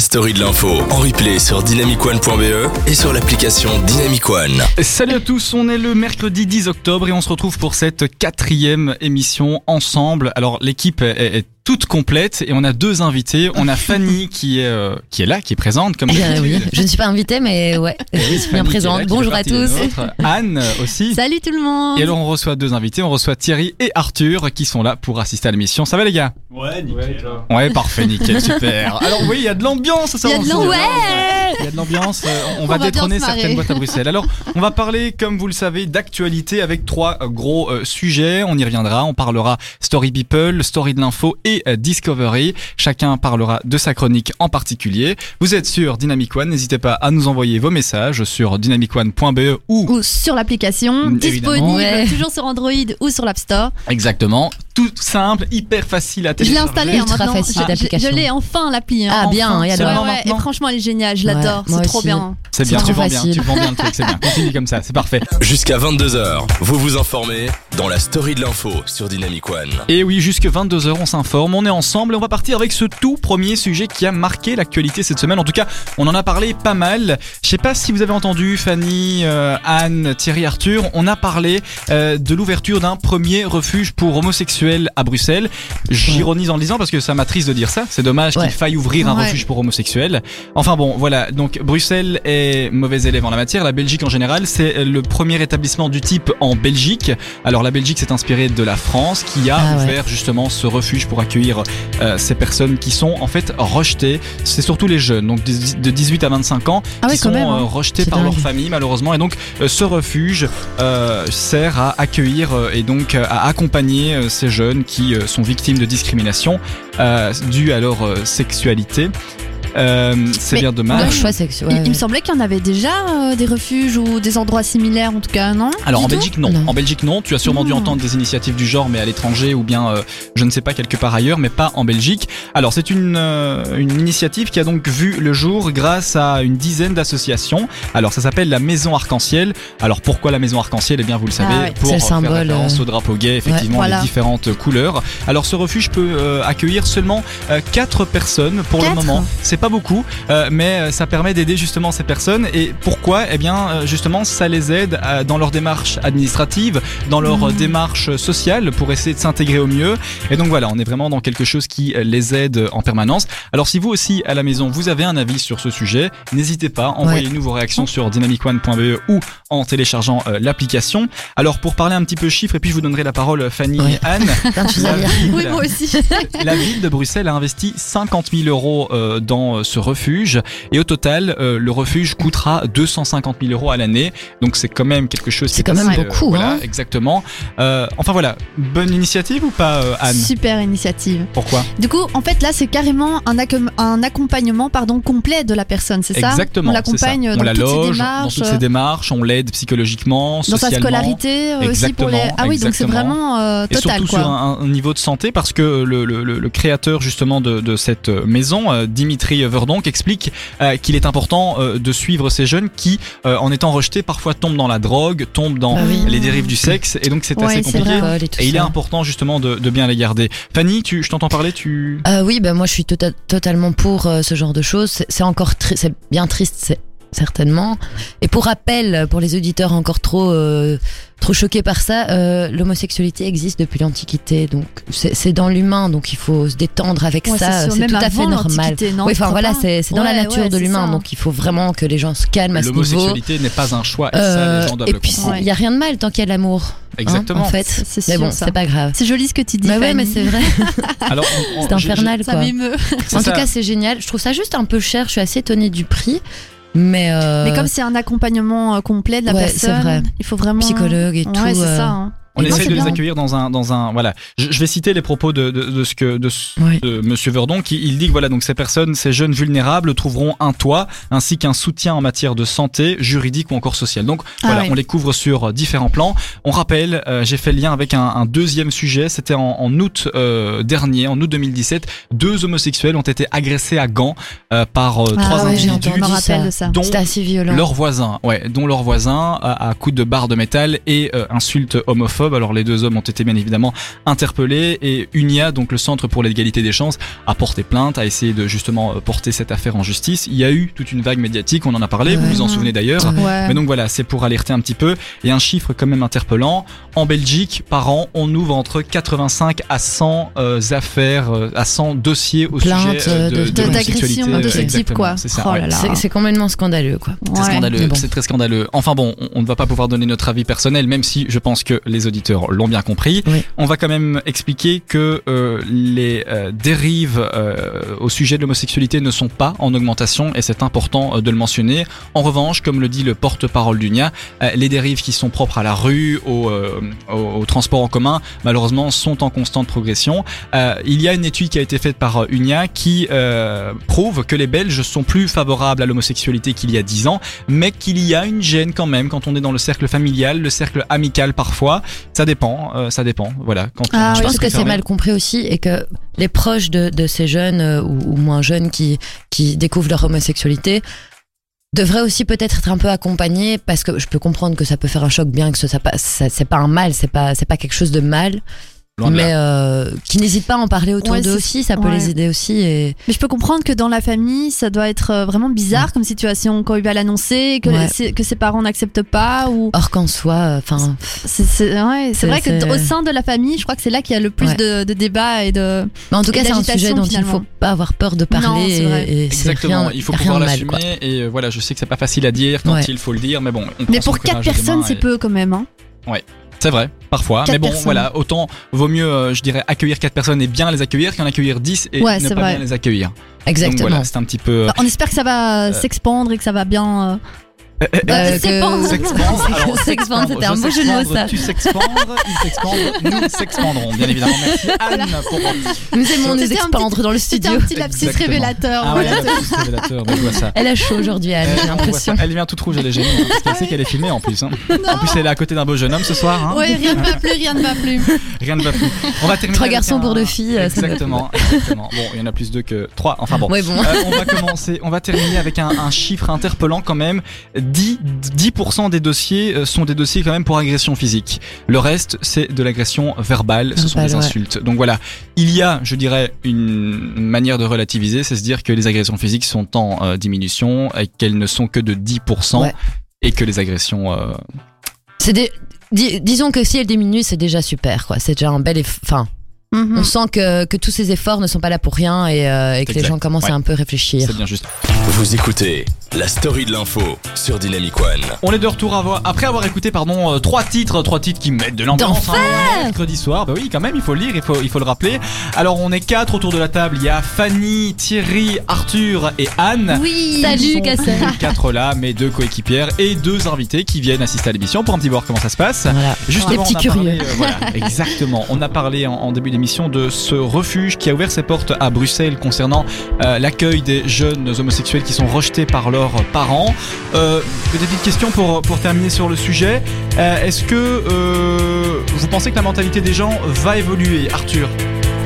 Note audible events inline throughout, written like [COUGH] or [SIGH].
story de l'info en replay sur dynamicone.be et sur l'application Dynamic One. Salut à tous, on est le mercredi 10 octobre et on se retrouve pour cette quatrième émission ensemble. Alors l'équipe est toute complète et on a deux invités. On a Fanny [LAUGHS] qui est euh, qui est là, qui est présente comme Eh bien, d'habitude. oui, je ne suis pas invitée, mais ouais, [LAUGHS] je suis Fanny bien là, présente. Bonjour à tous. Anne euh, aussi. Salut tout le monde Et alors on reçoit deux invités, on reçoit Thierry et Arthur qui sont là pour assister à l'émission. Ça va les gars? Ouais, nickel. Ouais, parfait, nickel, [LAUGHS] super. Alors oui, il y a de l'ambiance, ça Il y a de l'ambiance. Il y a de l'ambiance, euh, on, On va détrôner certaines boîtes à Bruxelles. Alors, on va parler, comme vous le savez, d'actualité avec trois euh, gros euh, sujets. On y reviendra. On parlera Story People, Story de l'info et euh, Discovery. Chacun parlera de sa chronique en particulier. Vous êtes sur Dynamic One. N'hésitez pas à nous envoyer vos messages sur dynamicone.be ou Ou sur l'application, disponible. Ouais. toujours sur Android ou sur l'App Store. exactement. Tout simple, hyper facile à Je l'ai télécharger. installé hein, Ultra maintenant. facile Je- je- d'application. Je l'ai enfin l'appli. hein, Ah, bien, enfin. et alors Ouais, ouais, Et franchement, elle est géniale. Je l'adore. Ouais, c'est trop bien. C'est bien, tu vends bien, facile. tu vends bien le truc, c'est bien. Continue comme ça, c'est parfait. Jusqu'à 22h, vous vous informez dans la story de l'info sur Dynamic One. Et oui, jusque 22h, on s'informe, on est ensemble et on va partir avec ce tout premier sujet qui a marqué l'actualité cette semaine. En tout cas, on en a parlé pas mal. Je sais pas si vous avez entendu, Fanny, euh, Anne, Thierry, Arthur, on a parlé euh, de l'ouverture d'un premier refuge pour homosexuels à Bruxelles. J'ironise en le disant parce que ça m'attriste de dire ça. C'est dommage Ouais. qu'il faille ouvrir un Ouais. refuge pour homosexuels. Enfin bon, voilà. Donc Bruxelles est mauvais élève en la matière. La Belgique en général, c'est le premier établissement du type en Belgique. Alors la Belgique s'est inspirée de la France qui a Ah ouais. ouvert justement ce refuge pour accueillir euh, ces personnes qui sont en fait rejetées. C'est surtout les jeunes, donc de de 18 à 25 ans, Ah qui oui, sont même. hein. euh, rejetés C'est par leur dingue. famille malheureusement. Et donc euh, ce refuge euh, sert à accueillir euh, et donc à accompagner ces jeunes qui euh, sont victimes de discrimination euh, due à leur euh, sexualité. Euh, c'est bien dommage. Il, ouais, il me semblait qu'il y en avait déjà euh, des refuges ou des endroits similaires, en tout cas, non? Alors Du en Belgique non. Non. En Belgique non. Tu as sûrement dû Hmm. entendre des initiatives du genre, mais à l'étranger ou bien euh, je ne sais pas quelque part ailleurs, mais pas en Belgique. Alors c'est une euh, une initiative qui a donc vu le jour grâce à une dizaine d'associations. Alors ça s'appelle la Maison Arc-en-Ciel. Alors pourquoi la Maison Arc-en-Ciel? Eh bien vous le savez Ah ouais. pour le faire symbole, référence euh, au drapeau gay, effectivement voilà. les différentes couleurs. Alors ce refuge peut euh, accueillir seulement euh, quatre personnes pour le moment. C'est pas beaucoup, euh, mais euh, ça permet d'aider justement ces personnes. Et pourquoi? Eh bien, euh, justement, ça les aide à- dans leur démarche administrative, dans leur Mhm. démarche sociale pour essayer de s'intégrer au mieux. Et donc voilà, on est vraiment dans quelque chose qui les aide en permanence. Alors si vous aussi à la maison, vous avez un avis sur ce sujet, n'hésitez pas, envoyez-nous vos réactions sur dynamicone.be ou en téléchargeant euh, l'application. Alors pour parler un petit peu chiffres, et puis je vous donnerai la parole Fanny Ouais. et Anne. [LAUGHS] La ville- Oui, moi aussi. [LAUGHS] la ville de Bruxelles a investi 50 000 euros euh, dans euh, ce refuge et au total, euh, le refuge coûtera 250 000 euros à l'année. Donc c'est quand même quelque chose. qui C'est est quand même assez, beaucoup, voilà, hein. exactement. Euh, enfin voilà, bonne initiative ou pas, euh, Anne? Super initiative. Pourquoi? Du coup, en fait, là, c'est carrément un, accom- un accompagnement pardon, complet de la personne, c'est ça? Exactement. On l'accompagne dans la toutes ses loge, dans démarches, toutes ses démarches, on l'aide psychologiquement, dans sa socialement. scolarité euh, aussi pour les. Ah oui, donc c'est vraiment euh, Et total surtout quoi. sur un, un niveau de santé parce que le, le, le- le créateur justement de, de cette maison, euh, Dimitri Verdonk, explique euh, qu'il est important euh, de suivre ces jeunes qui, euh, en étant rejetés, parfois tombent dans la drogue, tombent dans Bah oui. les dérives du sexe et donc c'est Ouais, assez compliqué. vrai. Et il est important justement de, de bien les garder. Fanny, tu, je t'entends parler, tu... Euh, oui, ben moi je suis tota- totalement pour euh, ce genre de choses. C'est- encore tri- c'est bien triste, c'est- certainement. Et pour rappel, pour les auditeurs encore trop euh, trop choqués par ça, euh, l'homosexualité existe depuis l'Antiquité, donc c'est dans l'humain, donc il faut se détendre avec Ouais, ça. C'est tout à fait normal. Oui, enfin voilà, c'est dans la nature ouais, de l'humain, ça. donc il faut vraiment que les gens se calment à ce niveau. L'homosexualité n'est pas un choix et ça Euh, les gens doivent et le puis il y a rien de mal tant qu'il y a de l'amour. hein, Exactement. en fait, C'est- mais bon, ça. c'est pas grave. C'est joli ce que tu dis. Bah ouais, mais c'est vrai. [LAUGHS] Alors, C'est infernal Ça quoi. m'émeut. j'ai- En c'est tout ça. cas, c'est génial. Je trouve ça juste un peu cher. Je suis assez étonnée du prix. Mais, euh, Mais comme c'est un accompagnement euh, complet de la Ouais, c'est personne, vrai. il faut vraiment. psychologue et tout. Ouais, c'est euh, ça. hein. On essaie de les accueillir dans un, dans un, voilà. Je, je vais citer les propos de, de, de ce que, de, ce- Oui. de Monsieur Verdon, qui il dit que voilà, donc ces personnes, ces jeunes vulnérables trouveront un toit ainsi qu'un soutien en matière de santé, juridique ou encore sociale. Donc Ah voilà, oui. on les couvre sur euh, différents plans. On rappelle, euh, j'ai fait le lien avec un, un deuxième sujet. C'était en, en août euh, dernier, en août 2017, deux homosexuels ont été agressés à Gand euh, par euh, Ah trois ouais, individus. dont C'était assez violent. leur voisin, ouais, dont leur voisin à, à coups de barre de métal et euh, insultes homophobes homophobes. Alors les deux hommes ont été bien évidemment interpellés et UNIA, donc le Centre pour l'égalité des chances, a porté plainte, a essayé de justement euh, porter cette affaire en justice. Il y a eu toute une vague médiatique, on en a parlé, vous Ouais. vous en souvenez d'ailleurs. Ouais. Mais donc voilà, c'est pour alerter un petit peu. Et un chiffre quand même interpellant. En Belgique, par an, on ouvre entre 85 à 100 euh, affaires, euh, à 100 dossiers au Plaintes, sujet de, de- de l'homosexualité. ce type, quoi. C'est ça. Oh ouais. là là. C'est c'est complètement scandaleux, quoi. C'est Ouais. scandaleux, bon. c'est très scandaleux. Enfin bon, on, on ne va pas pouvoir donner notre avis personnel, même si je pense que les auditeurs l'ont bien compris. Oui. On va quand même expliquer que euh, les euh, dérives euh, au sujet de l'homosexualité ne sont pas en augmentation et c'est important de le mentionner. En revanche, comme le dit le porte-parole d'UNIA, les dérives qui sont propres à la rue, au, au, au transport en commun, malheureusement, sont en constante progression. Il y a une étude qui a été faite par UNIA qui prouve que les Belges sont plus favorables à l'homosexualité qu'il y a 10 ans, mais qu'il y a une gêne quand même quand on est dans le cercle familial, le cercle amical parfois. Ça dépend, euh, ça dépend. Voilà. Quand on- Ah Je pense que c'est mal compris aussi et que les proches de, de ces jeunes euh, ou, ou moins jeunes qui, qui découvrent leur homosexualité devraient aussi peut-être être un peu accompagnés parce que je peux comprendre que ça peut faire un choc bien que ce pas ça- c'est pas un mal c'est pas c'est pas quelque chose de mal. Mais euh, qui n'hésitent pas à en parler autour Ouais, d'eux aussi ça peut ouais. les aider aussi et Mais je peux comprendre que dans la famille, ça doit être euh, vraiment bizarre comme situation quand il va l'annoncer, que, Ouais. que ses parents n'acceptent pas ou or qu'en soit enfin c'est ouais, vrai que au sein de la famille, je crois que c'est là qu'il y a le plus Ouais. de, de débats et de mais en tout cas c'est un sujet dont il finalement. faut pas avoir peur de parler Non, et, Exactement, rien, il faut pouvoir l'assumer et euh, voilà, je sais que c'est pas facile à dire quand Ouais. il faut le dire, mais bon. On Mais pour quatre personnes, c'est peu quand même hein. C'est vrai, parfois. Quatre mais bon, personnes. voilà, autant vaut mieux, euh, je dirais, accueillir quatre personnes et bien les accueillir qu'en accueillir 10 et Ouais, ne c'est pas vrai. bien les accueillir. exactement Donc voilà, c'est un petit peu. Enfin, on espère que ça va Euh. s'expandre et que ça va bien euh, Euh, Euh, s'expandre. C'était un beau jeu de mots, ça. Tu s'expandres, il s'expandre, nous s'expandrons, bien évidemment. Merci [LAUGHS] Anne pour. nous aimons nous C'était expandre dans le C'était studio un petit lapsus Exactement. révélateur. Ah ouais, voilà. c'est révélateur, on voit ça. elle a chaud aujourd'hui Anne Elle, j'ai l'impression. Elle vient toute rouge, elle est gênée, hein, parce qu'elle sait qu'elle est filmée en plus. hein. [LAUGHS] En plus, elle est à côté d'un beau jeune homme ce soir. Hein. Ouais, rien ne va plus, rien ne va plus. [LAUGHS] Rien ne va plus. On va terminer. Trois garçons un- pour deux filles, Exactement, exactement. Bon, il y en a plus deux que trois. Enfin bon. ouais bon Euh, on va commencer, on va terminer avec un, un chiffre interpellant quand même. 10, 10% des dossiers euh, sont des dossiers quand même pour agression physique. Le reste, c'est de l'agression verbale, ce sont des ouais. insultes. Donc voilà, il y a, je dirais, une manière de relativiser, c'est se dire que les agressions physiques sont en euh, diminution et qu'elles ne sont que de 10% Ouais. et que les agressions... euh, c'est des dis- disons que si elle diminue c'est déjà super quoi c'est déjà un bel eff- enfin Mhm. on sent que, que tous ces efforts ne sont pas là pour rien et, euh, et que les gens commencent Ouais. à un peu réfléchir c'est bien juste. Vous écoutez la story de l'info sur Dynamic One. On est de retour avoir- après avoir écouté pardon euh, trois titres, trois titres qui mettent de l'ambiance hein, mercredi soir. Bah oui, quand même, il faut le lire, il faut il faut le rappeler. Alors on est quatre autour de la table. Il y a Fanny, Thierry, Arthur et Anne. Oui. Salut, Cassel. quatre là, mes deux coéquipières et deux invités qui viennent assister à l'émission pour un petit voir comment ça se passe. voilà Justement, Des petits on a parlé, curieux. euh, voilà, exactement. On a parlé en, en début d'émission de ce refuge qui a ouvert ses portes à Bruxelles concernant euh, l'accueil des jeunes homosexuels qui sont rejetés par leurs parents. Euh, des petites questions pour, terminer sur le sujet. Euh, Est-ce que vous pensez que la mentalité des gens va évoluer, Arthur?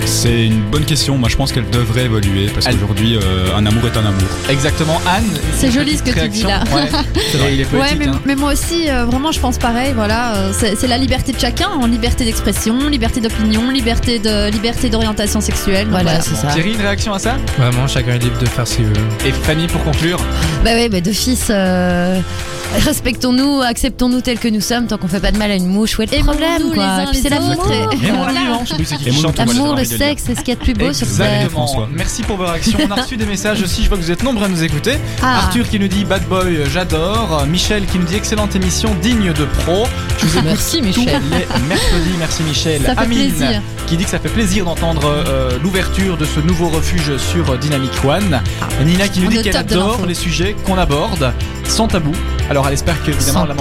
C'est une bonne question. Moi, je pense qu'elle devrait évoluer parce qu'aujourd'hui, euh, un amour est un amour. Exactement, Anne. C'est joli ce que tu dis là. Ouais, c'est vrai, il est Ouais, poétique. mais, hein. mais moi aussi, euh, vraiment, je pense pareil. Voilà, euh, c'est la liberté de chacun, en liberté d'expression, liberté d'opinion, liberté de liberté d'orientation sexuelle. Voilà, voilà. c'est ça. Thierry, une réaction à ça? Vraiment, chacun est libre de faire ce qu'il veut. Et Fanny, pour conclure? Bah oui bah d'office euh, respectons-nous acceptons-nous tels que nous sommes tant qu'on fait pas de mal à une mouche où est le problème les quoi puis c'est les l'amour hein, l'amour le sexe c'est ce qu'il y a de plus beau sur terre. Merci pour vos réactions. On a reçu des messages aussi. Je vois que vous êtes nombreux à nous écouter. Ah. Arthur qui nous dit Bad Boy, euh, j'adore. Michel qui nous dit excellente émission, digne de pro. Je vous merci Michel les mercredis. Merci Michel. Ça fait Amine plaisir. qui dit que ça fait plaisir d'entendre euh, l'ouverture de ce nouveau refuge sur euh, Dynamic One. Nina qui nous dit qu'elle adore les sujets qu'on aborde sans tabou. Alors elle espère que évidemment la,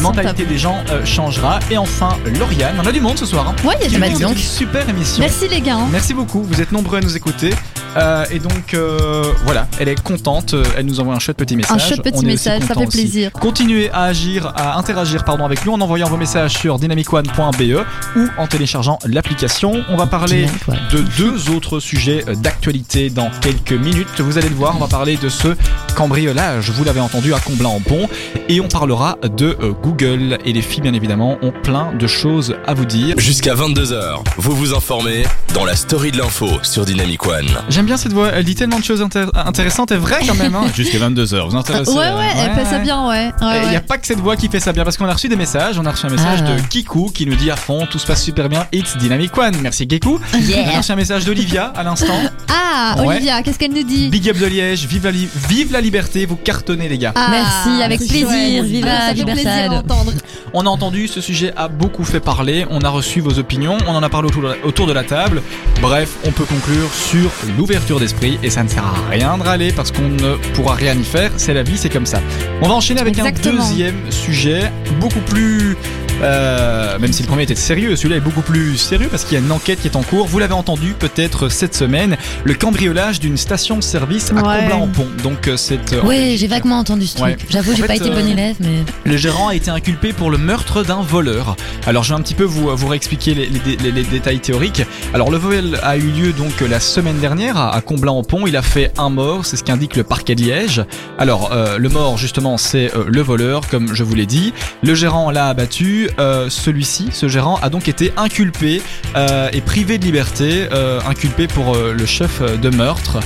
mentalité des gens euh, changera. Et enfin Lauriane, on a du monde ce soir. Hein. Ouais, il y a du monde. donc. super émission. Merci les gars. hein. Merci beaucoup, vous êtes nombreux à nous écouter. Euh, et donc euh, voilà, elle est contente, elle nous envoie un chouette petit message. Un chouette petit message, ça fait aussi. plaisir. Continuez à agir, à interagir pardon avec nous en envoyant vos messages sur dynamicone.be ou en téléchargeant l'application. On va parler de deux autres sujets d'actualité dans quelques minutes. Vous allez le voir, on va parler de ce cambriolage, vous l'avez entendu, à Comblain-en-Pont. Et on parlera de euh, Google. Et les filles, bien évidemment, ont plein de choses à vous dire. Jusqu'à 22h, vous vous informez dans la story de l'info sur Dynamic One. J'aime bien cette voix, elle dit tellement de choses intér- intéressantes et vraies quand même. Hein. [LAUGHS] Jusqu'à 22h, vous intéressez Ouais, ouais, elle fait ça bien, ouais. Il ouais, n'y a ouais. pas que cette voix qui fait ça bien parce qu'on a reçu des messages. On a reçu un message Ah. de Kikou qui nous dit à fond tout se passe super bien. It's Dynamic One. Merci Kikou. On a reçu un message d'Olivia à l'instant. Ah, Ouais. Olivia, qu'est-ce qu'elle nous dit? Big up de Liège. Vive la, li- vive la liberté. Vous cartonnez les gars. Ah, Merci, avec plaisir, viva Ça fait Libertad. plaisir à entendre. On a entendu, ce sujet a beaucoup fait parler. On a reçu vos opinions. On en a parlé autour de la, autour de la table. Bref, on peut conclure sur l'ouverture d'esprit et ça ne sert à rien de râler parce qu'on ne pourra rien y faire. C'est la vie, c'est comme ça. On va enchaîner avec Exactement. un deuxième sujet beaucoup plus. Euh, même si le premier était sérieux, celui-là est beaucoup plus sérieux parce qu'il y a une enquête qui est en cours. Vous l'avez entendu peut-être cette semaine, le cambriolage d'une station-service à Ouais. Comblain-en-Pont. Donc euh, cette euh, Oui, j'ai vaguement entendu ce truc. Ouais. J'avoue, j'ai pas été euh, bon élève, mais. le gérant a été inculpé pour le meurtre d'un voleur. Alors je vais un petit peu vous, vous réexpliquer les, les- les- les détails théoriques. Alors le vol a eu lieu donc la semaine dernière à, Comblain-en-Pont. Il a fait un mort, c'est ce qu'indique le parquet de Liège. Alors euh, le mort justement c'est euh, le voleur comme je vous l'ai dit. Le gérant l'a abattu. Euh, Celui-ci, ce gérant, a donc été inculpé euh, et privé de liberté, euh, inculpé pour le chef de meurtre.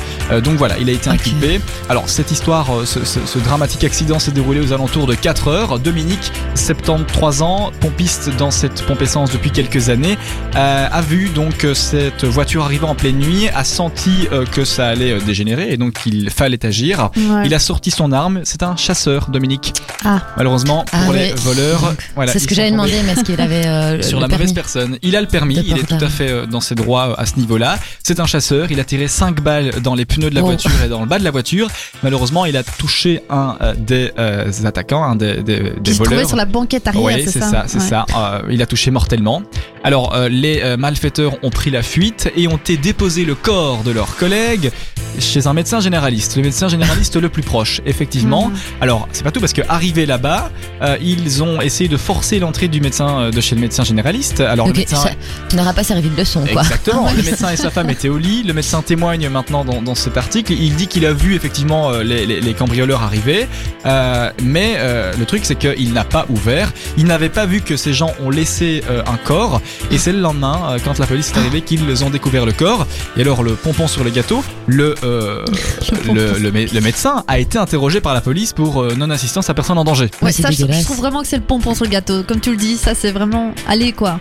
Donc voilà, il a été inculpé. Alors cette histoire, ce, ce- ce dramatique accident s'est déroulé aux alentours de 4 heures. Dominique, 73 ans, pompiste dans cette pompe essence depuis quelques années, a vu donc cette voiture arriver en pleine nuit, a senti que ça allait dégénérer et donc qu'il fallait agir. Ouais. Il a sorti son arme. C'est un chasseur, Dominique. Ah. Malheureusement pour Ah les voleurs, voilà, c'est ce que j'avais demandé, mais est-ce qu'il avait euh, sur le la mauvaise personne. Il a le permis, il est tout à fait euh, dans ses droits à ce niveau-là. C'est un chasseur, il a tiré 5 balles dans les pneus de la Oh. voiture et dans le bas de la voiture. Malheureusement, il a touché un euh, des euh, attaquants, un des, des, se voleurs. sur la banquette arrière, Oui, c'est c'est ça ça, c'est Ouais. ça. Euh, il a touché mortellement. Alors, euh, les euh, malfaiteurs ont pris la fuite et ont été déposé le corps de leur collègue chez un médecin généraliste, le médecin généraliste le plus proche, effectivement. Mhm. Alors, c'est pas tout parce que arrivé là-bas, euh, ils ont essayé de forcer l'entrée du médecin de chez le médecin généraliste. Alors, le médecin ça ça n'aura pas servi de leçon, quoi. Exactement. Ah ouais. [LAUGHS] Le médecin et sa femme étaient au lit. Le médecin témoigne maintenant dans, dans cet article. Il dit qu'il a vu effectivement les, les- les cambrioleurs arriver, mais le truc c'est qu'il n'a pas ouvert. Il n'avait pas vu que ces gens ont laissé un corps. Et c'est le lendemain, euh, quand la police est arrivée, qu'ils ont découvert le corps. Et alors le pompon sur le gâteau, le euh, [LAUGHS] le, le mé- le médecin a été interrogé par la police pour euh, non-assistance à personne en danger. Ouais, ça, je, je trouve vraiment que c'est le pompon sur le gâteau. Comme tu le dis, ça, c'est vraiment. Allez, quoi.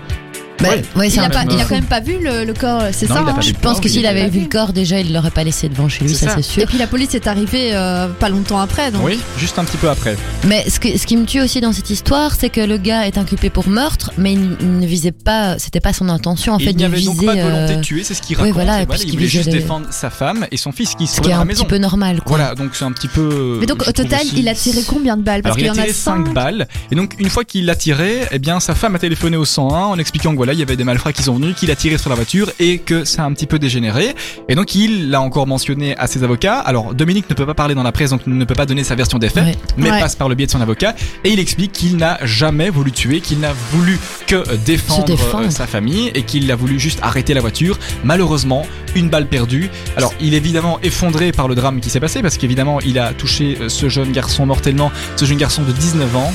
Bah, Ouais. ouais, c'est Il a, pas, il quand même pas vu le, le corps, c'est Non, ça il hein. Je pense que il s'il a avait vu le corps, déjà, il l'aurait pas laissé devant chez lui, C'est ça, ça. c'est sûr. Et puis la police est arrivée euh, pas longtemps après, donc. Oui, juste un petit peu après. Mais ce, que- ce qui me tue aussi dans cette histoire, c'est que le gars est inculpé pour meurtre, mais il, il ne visait pas, c'était pas son intention en Et fait il de n'y avait donc viser. pas de volonté euh, de tuer, c'est ce qu'il oui, raconte. voilà, et puisqu'il il voulait juste les- défendre sa femme et son fils qui se ce qui est un petit peu normal, quoi. Voilà, donc c'est un petit peu. Mais donc au total, il a tiré combien de balles? Parce Alors il qu'il y a en a tiré 5 cinq. balles et donc une fois qu'il l'a tiré, eh bien sa femme a téléphoné au 101 en expliquant que voilà il y avait des malfrats qui sont venus, qu'il a tiré sur la voiture et que ça a un petit peu dégénéré. Et donc il l'a encore mentionné à ses avocats. Alors Dominique ne peut pas parler dans la presse donc ne peut pas donner sa version des faits, Ouais. mais Ouais. passe par le biais de son avocat et il explique qu'il n'a jamais voulu tuer, qu'il n'a voulu que défendre, défendre. euh, sa famille et qu'il a voulu juste arrêter la voiture. Malheureusement, une balle perdue. Alors il est évidemment effondré par le drame qui s'est passé parce qu'évidemment il a touché euh, ce jeune garçon mortellement, ce jeune garçon de 19 ans.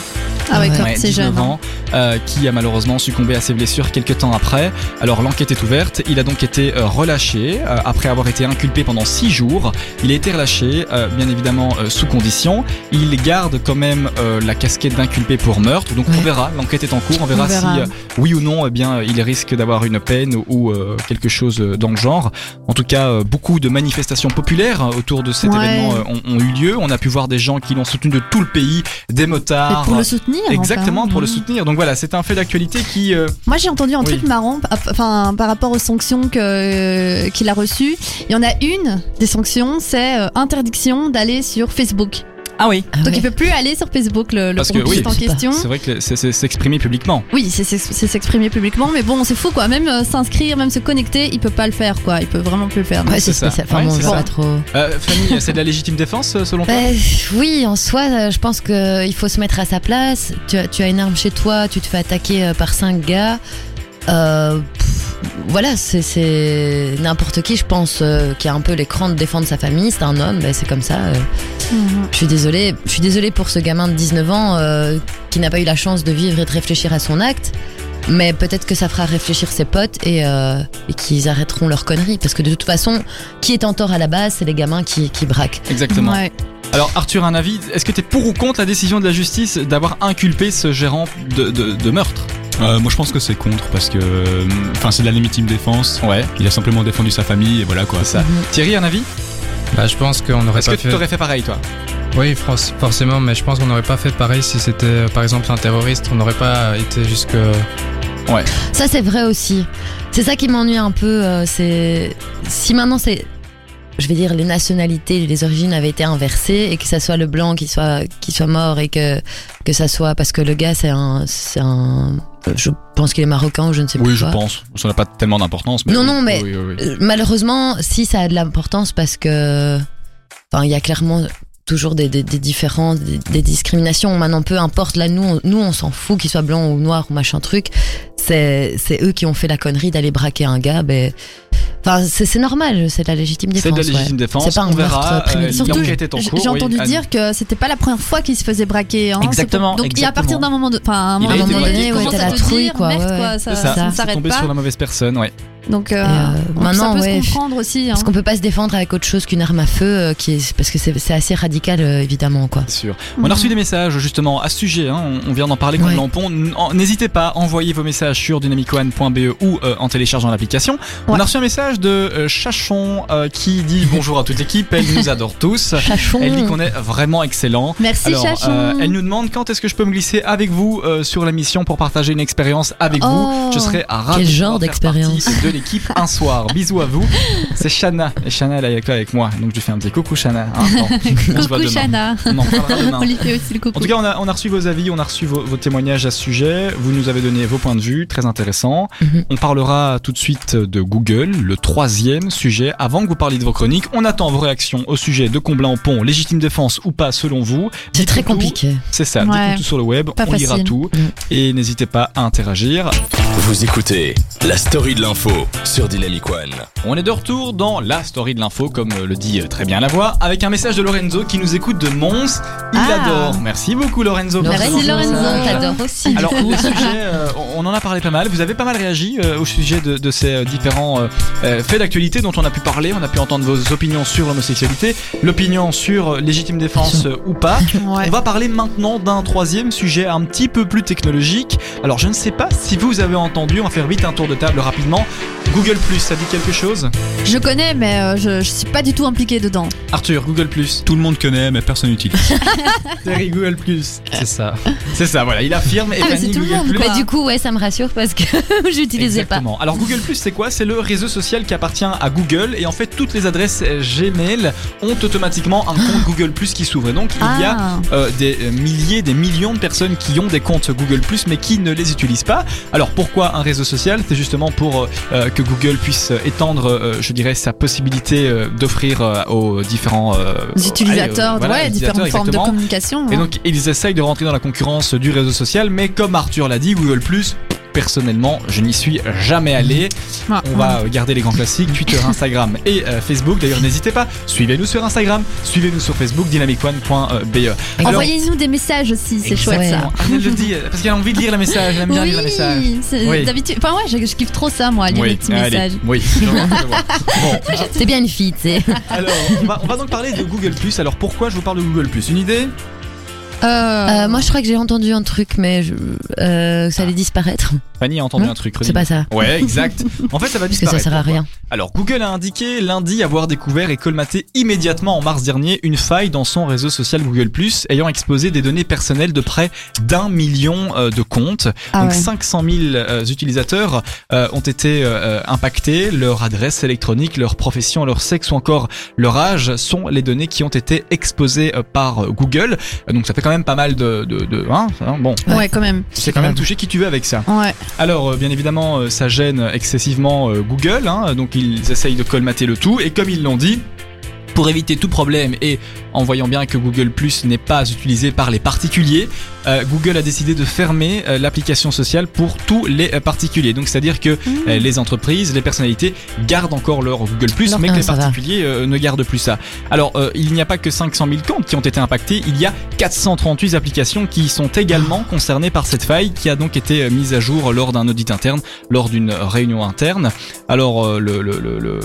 Ah ouais, Ouais, c'est 19 jeune. hein. ans, euh, qui a malheureusement succombé à ses blessures quelques temps après. Alors l'enquête est ouverte, il a donc été euh, relâché euh, après avoir été inculpé pendant 6 jours. Il a été relâché, euh, bien évidemment euh, sous condition. Il garde quand même euh, la casquette d'inculpé pour meurtre, donc on verra, l'enquête est en cours, on verra, On verra. si euh, oui ou non, eh bien il risque d'avoir une peine ou euh, quelque chose dans le genre. En tout cas, euh, beaucoup de manifestations populaires euh, autour de cet Ouais. événement ont, ont eu lieu. On a pu voir des gens qui l'ont soutenu de tout le pays, des Et motards. pour le soutenir. Exactement, enfin. pour le Mhm. soutenir. Donc voilà, c'est un fait d'actualité qui. euh, Moi j'ai entendu un Oui. truc marrant, enfin par rapport aux sanctions que qu'il a reçues. Il y en a une des sanctions, c'est euh, interdiction d'aller sur Facebook. Ah oui. Ah Donc ouais. il peut plus aller sur Facebook le, le que oui, en question. C'est vrai que c'est c'est s'exprimer publiquement. Oui, c'est c'est- c'est s'exprimer publiquement, mais bon, c'est fou quoi. Même euh, s'inscrire, même se connecter, il peut pas le faire quoi. Il peut vraiment plus le faire. Ouais, c'est c'est ça. spécial. Enfin, Ouais, bon, trop. Euh, Fanny, [LAUGHS] c'est de la légitime défense euh, selon toi Bah, oui, en soi, euh, je pense qu'il faut se mettre à sa place. Tu as, tu as une arme chez toi, tu te fais attaquer euh, par cinq gars. Euh, pff, voilà, c'est- n'importe qui, je pense, euh, qui a un peu l'écran de défendre sa famille. C'est un homme, ben, c'est comme ça. euh. Mhm. Je suis désolée. Je suis désolée pour ce gamin de 19 ans euh, qui n'a pas eu la chance de vivre et de réfléchir à son acte. Mais peut-être que ça fera réfléchir ses potes et, euh, et qu'ils arrêteront leurs conneries. Parce que de toute façon, qui est en tort à la base, c'est les gamins qui, qui braquent. Exactement. Ouais. Alors Arthur, un avis Est-ce que tu es pour ou contre la décision de la justice d'avoir inculpé ce gérant de, de- de meurtre? Euh, moi je pense que c'est contre parce que euh, enfin c'est de la légitime défense. Ouais, Il a simplement défendu sa famille et voilà quoi. ça. Thierry, un avis? Bah, je pense qu'on n'aurait Est-ce pas que fait. tu t'aurais fait pareil, toi? Oui, for- forcément, mais je pense qu'on n'aurait pas fait pareil si c'était euh, par exemple un terroriste. On n'aurait pas été jusque. Ça, c'est vrai aussi. C'est ça qui m'ennuie un peu. euh, c'est si maintenant c'est, je vais dire, les nationalités, les origines avaient été inversées et que ça soit le blanc qui soit qui soit mort et que que ça soit parce que le gars c'est un c'est un, je pense qu'il est marocain ou je ne sais Oui, plus je pense. Ça n'a pas tellement d'importance. Non, oui. non, mais- Oui, oui, oui. Euh, Malheureusement, si ça a de l'importance parce que, enfin, il y a clairement toujours des, des, des différences, des, des discriminations. Maintenant, peu importe, là, nous, on, nous, on s'en fout qu'il soit blanc ou noir ou machin truc. C'est, c'est eux qui ont fait la connerie d'aller braquer un gars. Ben, enfin, c'est, c'est normal, c'est de la légitime C'est défense. de la légitime ouais. défense. C'est pas un on verra. meurtre euh, Surtout, J'ai oui, entendu dire que c'était pas la première fois qu'il se faisait braquer. Hein. Exactement, C'est pour- Donc a à partir exactement. d'un moment, de, enfin, un Il a moment donné, ouais, commence t'as à la trouille, dire, quoi, merde, ouais, quoi, ça, C'est ça, ça c'est s'arrête tombé pas. sur la mauvaise personne, ouais. Donc, euh, euh, ça maintenant, peut ouais, se comprendre aussi. Hein. Parce qu'on peut pas se défendre avec autre chose qu'une arme à feu, euh, qui est, parce que c'est, c'est assez radical, euh, évidemment, quoi. C'est sûr. On a reçu des messages justement à ce sujet, hein, on on vient d'en parler comme Ouais. lampon. N'hésitez pas, envoyez vos messages sur dynamicone.be ou euh, en téléchargeant l'application. On a reçu un message de euh, Chachon euh, qui dit [LAUGHS] bonjour à toute l'équipe, elle nous adore tous. Chachon. Elle dit qu'on est vraiment excellent. Merci, Alors, Chachon. euh, elle nous demande quand est-ce que je peux me glisser avec vous euh, sur la mission pour partager une expérience avec Oh. vous. Je serai ravi Quel de genre d'expérience de l'équipe un soir. [LAUGHS] Bisous à vous. C'est Shana. Et Shana, elle est avec, avec moi. Donc je lui fais un petit coucou, Shana. hein. [LAUGHS] On Coucou. Chana. On lui fait aussi le coucou. En tout cas, on a, on a reçu vos avis, on a reçu vos, vos témoignages à ce sujet. Vous nous avez donné vos points de vue, très intéressants. Mhm. On parlera tout de suite de Google, le troisième sujet. Avant que vous parliez de vos chroniques, on attend vos réactions au sujet de Comblain en pont, légitime défense ou pas selon vous. C'est très tout. compliqué. C'est ça, Ouais. dites-nous tout sur le web, Pas on lira facile. tout. Mm. Et n'hésitez pas à interagir. Vous écoutez la story de l'info sur Dynamic One. On est de retour dans la story de l'info, comme le dit très bien la voix, avec un message de Lorenzo qui nous écoute de Mons. Il Ah. adore. Merci beaucoup Lorenzo. Merci, Lorenzo. T'adores aussi. Alors le sujet, euh, on en a parlé pas mal. Vous avez pas mal réagi euh, au sujet de, de ces euh, différents euh, euh, faits d'actualité dont on a pu parler. On a pu entendre vos opinions sur l'homosexualité, l'opinion sur euh, légitime défense euh, ou pas. [LAUGHS] Ouais. On va parler maintenant d'un troisième sujet un petit peu plus technologique. Alors je ne sais pas si vous avez entendu. On va faire vite un tour de table rapidement. Google ça dit quelque chose? Je connais, mais euh, je, je suis pas du tout impliquée dedans. Arthur, Google Tout le monde connaît mais personne n'utilise. [LAUGHS] Terry, Google C'est ça. C'est ça, voilà. Il affirme. Et Ah, mais Fanny, c'est tout le Google monde, Plus. quoi. Bah, du coup, ouais, ça me rassure parce que [LAUGHS] j'utilisais pas. Exactement. Alors Google c'est quoi? C'est le réseau social qui appartient à Google et en fait toutes les adresses Gmail ont automatiquement un compte Google qui s'ouvre. Et donc il y a Ah. euh, des euh, milliers, des millions de personnes qui ont des comptes Google mais qui ne les utilisent pas. Alors pourquoi un réseau social? C'est justement pour euh, que Google puisse étendre, euh, je dirais, sa possibilité d'offrir aux différents utilisateurs, voilà, ouais, utilisateurs, différentes formes de communication. Et donc ils essayent de rentrer dans la concurrence du réseau social, mais comme Arthur l'a dit, Google Personnellement, je n'y suis jamais allé. Ah, On va garder les grands classiques, Twitter, Instagram et euh, Facebook. D'ailleurs, n'hésitez pas, suivez-nous sur Instagram, suivez-nous sur Facebook, dynamicone.be. Envoyez-nous des messages aussi, c'est chouette ça. Le dit, parce qu'elle a envie de lire le message, elle aime bien lire le message. c'est- Oui. d'habitude. Enfin, ouais, je, je kiffe trop ça, moi, lire les petits allez, messages. oui, je vois, je vois. [LAUGHS] Bon, [LAUGHS] C'est bien une fille, tu sais. alors, on va, on va donc parler de Google+. Alors, pourquoi je vous parle de Google+. Une idée? Euh, Euh, moi, je crois que j'ai entendu un truc, mais je- euh, ça allait disparaître. Fanny a entendu Non, un truc. C'est pas ça. Ouais, exact. En fait, ça va Parce que disparaître. ça sert à rien. Alors, Google a indiqué lundi avoir découvert et colmaté immédiatement en mars dernier une faille dans son réseau social Google+, ayant exposé des données personnelles de près d'un million euh, de comptes. ah Donc ouais. 500 000 euh, utilisateurs euh, ont été euh, impactés. Leur adresse électronique, leur profession, leur sexe ou encore leur âge sont les données qui ont été exposées euh, par euh, Google. Euh, Donc ça fait quand même pas mal de... de, de hein, hein, bon, Ouais, quand même. c'est quand même touché qui tu veux avec ça. Ouais. Alors, euh, bien évidemment, euh, ça gêne excessivement euh, Google, hein, donc ils essayent de colmater le tout, et comme ils l'ont dit, Pour éviter tout problème et en voyant bien que Google Plus n'est pas utilisé par les particuliers, euh, Google a décidé de fermer euh, l'application sociale pour tous les euh, particuliers. Donc c'est-à-dire que euh, les entreprises, les personnalités gardent encore leur Google Plus, mais que les particuliers ne gardent plus ça. Alors il n'y a pas que 500 000 comptes qui ont été impactés, il y a 438 applications qui sont également concernées par cette faille qui a donc été mise à jour lors d'un audit interne, lors d'une réunion interne. Alors le, le, le, le,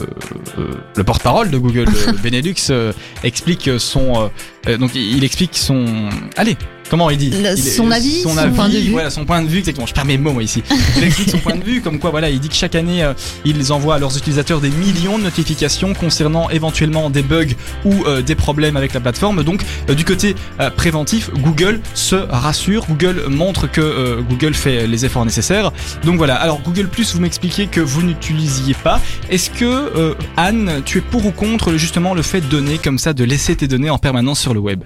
le porte-parole de Google [LAUGHS] Benelux euh, explique son euh, euh, donc il explique son allez comment il dit Le- Il est- son avis, son, son avis point de vue. voilà son point de vue exactement. Je perds mes mots moi ici. [LAUGHS] Il explique son point de vue comme quoi voilà il dit que chaque année euh, ils envoient à leurs utilisateurs des millions de notifications concernant éventuellement des bugs ou euh, des problèmes avec la plateforme. Donc euh, du côté euh, préventif Google se rassure. Google montre que euh, Google fait les efforts nécessaires. Donc voilà. Alors Google Plus vous m'expliquez que vous n'utilisiez pas. Est-ce que euh, Anne tu es pour ou contre justement le fait de donner comme ça de laisser tes données en permanence sur le web?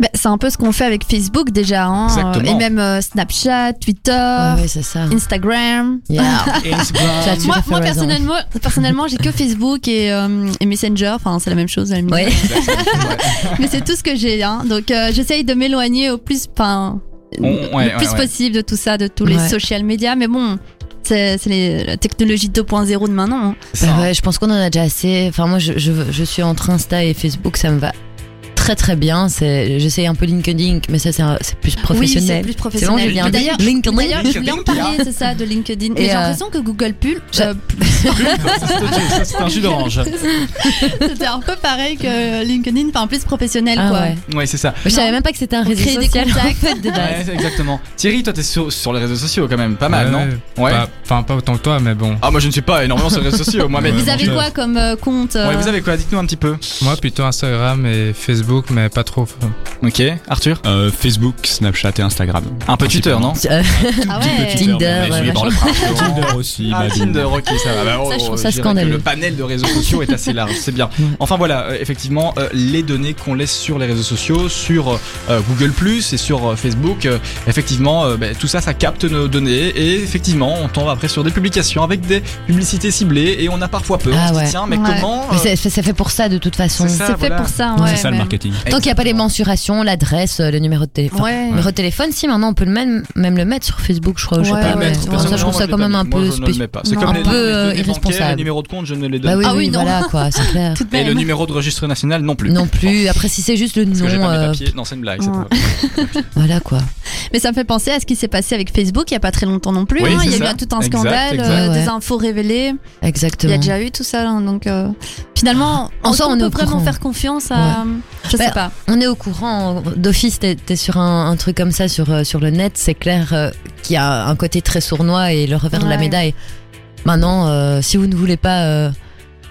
Bah, c'est un peu ce qu'on fait avec Facebook déjà, hein, Exactement. et même euh, Snapchat, Twitter, ouais, ça. Instagram. Yeah. [LAUGHS] [LAUGHS] Instagram. Moi, personnellement, personnellement, j'ai que Facebook et, euh, et Messenger. Enfin, c'est la même chose. la. Ouais. [LAUGHS] Mais c'est tout ce que j'ai. Hein. Donc, euh, j'essaye de m'éloigner au plus, enfin, ouais, le plus ouais. possible de tout ça, de tous les Ouais. social media. Mais bon, c'est la technologie 2.0 de maintenant. hein. Bah ouais, je pense qu'on en a déjà assez. Enfin, moi, je, je, je suis entre Insta et Facebook, ça me va très très bien. C'est, j'essaye un peu LinkedIn, mais ça c'est, plus Oui, c'est professionnel. plus C'est bon, professionnel. je viens Mais de D'ailleurs, LinkedIn. D'ailleurs, je voulais en parler, c'est ça, de LinkedIn. Mais Et, j'ai euh, l'impression que Google Pull, je- euh, [LAUGHS] Ça, c'est un jus d'orange. c'était un peu pareil que LinkedIn, enfin plus professionnel, Ah quoi. ouais. Ouais, c'est ça. Je savais même pas que c'était un réseau créer des social en fait de base. Ouais, exactement. Thierry, toi, t'es sur, sur les réseaux sociaux quand même, pas mal, Ouais, non Ouais. Enfin, pas autant que toi, mais bon. Ah, moi, je ne suis pas énormément sur les réseaux sociaux, moi, mais. Vous avez quoi comme euh, compte euh, Ouais, vous avez quoi? Dites-nous un petit peu. Moi, plutôt Instagram et Facebook, mais pas trop. Ok, Arthur Euh, Facebook, Snapchat et Instagram. Un peu Twitter, non Euh, [LAUGHS] Ah ouais. Tinder, dans le. [LAUGHS] Tinder aussi. Ah. Tinder, ok, ça va. Bah, oh, Ça, je trouve ça scandaleux. Le panel de réseaux sociaux est assez large, c'est bien. Enfin voilà, euh, effectivement, euh, les données qu'on laisse sur les réseaux sociaux, sur euh, Google et sur euh, Facebook, euh, effectivement, euh, bah, tout ça, ça capte nos données et effectivement, on tombe après sur des publications avec des publicités ciblées et on a parfois peur. Ah on se ouais. dit, tiens, mais Ouais. comment mais euh, c'est, c'est- c'est fait pour ça de toute façon. C'est ça. Fait voilà. pour ça, Ouais. C'est ça le mais- marketing. Tant qu'il n'y a pas les mensurations, l'adresse, euh, le numéro de téléphone. Ouais. Le numéro de téléphone, si maintenant on peut le même, même le mettre sur Facebook, je crois. je sais pas. le ouais, mettre, ça, je trouve ça quand même un peu je ne le spécial. mets pas. C'est comme Un peu, euh, irresponsable. les numéros de compte, je ne les donne Bah pas. Ah oui, voilà quoi, c'est [LAUGHS] clair. Et le numéro de registre national non plus. Non plus. Après, si c'est juste le nom, euh. Non, c'est une blague. [LAUGHS] voilà quoi. Mais ça me fait penser à ce qui s'est passé avec Facebook il y a pas très longtemps non plus. Oui, hein. Il y a eu ça. un- tout un scandale, exact. euh, Ouais. des infos révélées. Il y Exactement. a déjà eu tout ça, hein, donc euh, finalement, En soi, on, on est peut vraiment faire confiance à. Je Bah, sais pas. On est au courant. D'office, t'es sur un, un truc comme ça sur, euh, sur le net. C'est clair euh, qu'il y a un côté très sournois et le revers de la médaille. Maintenant, euh, si vous ne voulez pas,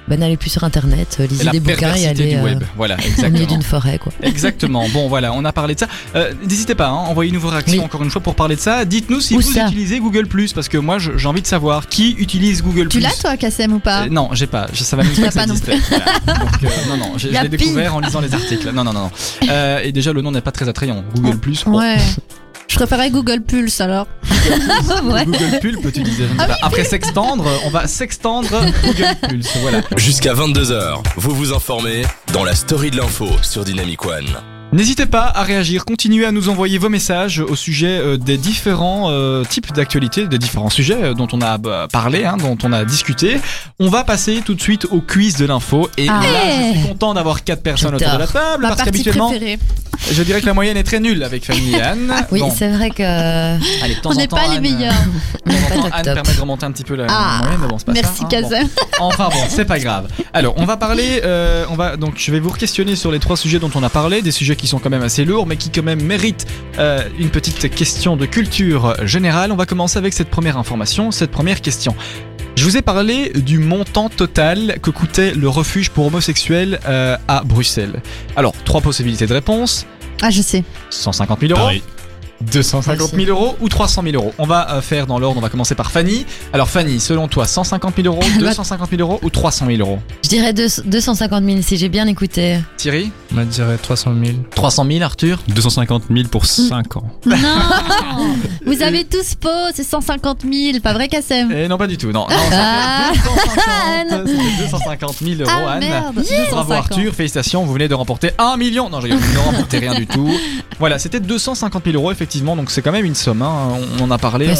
bah, n'allez plus sur Internet, euh, lisez la des bouquins et allez du euh, web. Voilà, [LAUGHS] au milieu d'une forêt quoi. Exactement. Bon, voilà, on a parlé de ça. Euh, N'hésitez pas, hein, envoyez-nous vos réactions Oui. encore une fois pour parler de ça. Dites-nous si Où vous ça utilisez Google parce que moi, j'ai envie de savoir qui utilise Google Tu l'as toi, Kassem ou pas Euh, non, j'ai pas. Je même [LAUGHS] Tu pas ça non. Voilà. Donc, euh, non, non, je l'ai découvert en lisant les articles. Non, non, non, non. Euh, et déjà, le nom n'est pas très attrayant. Google Plus. bon, Ouais. [LAUGHS] Je préférais Google Pulse alors. [LAUGHS] Ouais. Google Pulp, tu disais. pas. Après s'extendre, on va s'extendre Google Pulse. Voilà. Jusqu'à 22h, vous vous informez dans la story de l'info sur Dynamic One. N'hésitez pas à réagir, continuez à nous envoyer vos messages au sujet euh, des différents euh, types d'actualités, des différents sujets euh, dont on a bah, parlé, hein, dont on a discuté. On va passer tout de suite au quiz de l'info. Et Ah. là, je suis content d'avoir quatre personnes autour de la table Ma parce qu'habituellement, préférée. Je dirais que la moyenne est très nulle avec Fanny et Anne. Oui, Bon, c'est vrai que allez, de temps On n'est pas les Anne, meilleurs. euh, de temps en Pas temps, top Anne top. permet de remonter un petit peu la Ah, moyenne, mais bon, c'est pas Merci ça. hein. Bon. Kassem. Enfin bon, c'est pas grave. Alors, on va parler, euh, on va donc je vais vous questionner sur les trois sujets dont on a parlé, des sujets qui sont quand même assez lourds, mais qui quand même méritent euh, une petite question de culture générale. On va commencer avec cette première information, cette première question. Je vous ai parlé du montant total que coûtait le refuge pour homosexuels euh, à Bruxelles. Alors, trois possibilités de réponse. Ah, je sais. 150 000 euros, Paris. 250 000 euros ou 300 000 euros On va euh, faire dans l'ordre, on va commencer par Fanny. Alors Fanny, selon toi, 150 000 euros, [LAUGHS] 250 000 euros ou 300 000 euros? Je dirais deux- 250 000 si j'ai bien écouté. Thierry? Je dirais 300 000. 300 000, Arthur? 250 000 pour 5 ans. Non [LAUGHS] Vous avez tous faux, c'est 150 000, pas vrai Kassem? Eh non, pas du tout, non. non Ah. c'était 250, c'était 250 000 euros, Ah Anne. merde Bravo 250. Arthur, félicitations, vous venez de remporter 1 million. Non, je ne remportez rien du tout. Voilà, c'était 250 000 euros effectivement, donc c'est quand même une somme. hein. On en a parlé, Ouais,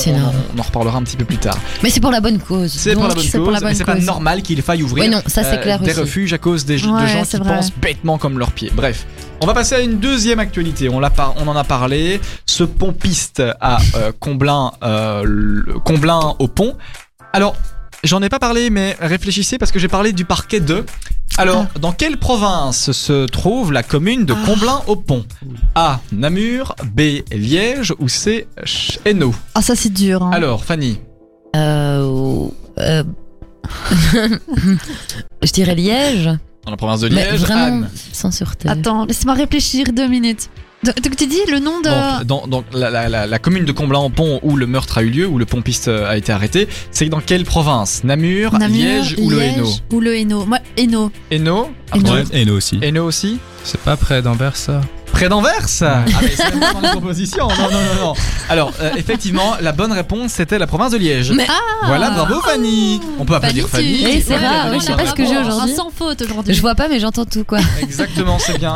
on, en reparlera un petit peu plus tard. Mais c'est pour la bonne cause. C'est pour la bonne cause, mais c'est pas normal qu'il faille ouvrir non, ça euh, clair des aussi. refuges à cause des, de gens qui vrai. pensent bêtement comme leurs pieds. Bref, on va passer à une deuxième actualité. On, par- on en a parlé. Ce pompiste à euh, Comblain, euh, Comblain au pont. Alors, j'en ai pas parlé, mais réfléchissez parce que j'ai parlé du parquet de. Alors, dans quelle province se trouve la commune de Comblain au pont A. Namur, B. Liège ou C. Hainaut Ah ça c'est dur. hein. Alors, Fanny. Euh, euh, [LAUGHS] je dirais Liège. Dans la province de Mais Liège, vraiment, Anne. sans sûreté. Attends, laisse-moi réfléchir deux minutes. De- tu dis le nom de... Donc, dans, dans la, la- la- la commune de Comblain-en-Pont où le meurtre a eu lieu, où le pompiste euh, a été arrêté, c'est dans quelle province? Namur, Namur, Liège ou le Hainaut? Ou le Hainaut? Moi, Hainaut. Hainaut? Hainaut. Aussi. Hainaut aussi? C'est pas près d'Anvers, ça Près d'Anvers? Ah mais c'est dans les propositions Non, non, non, non Alors, euh, effectivement, la bonne réponse c'était la province de Liège. Mais- Voilà, bravo Fanny On peut applaudir Fanny, Fanny. c'est Ouais, bravo, je sais pas ce que j'ai aujourd'hui. Sans faute aujourd'hui. Je vois pas, mais j'entends tout quoi. Exactement, c'est bien.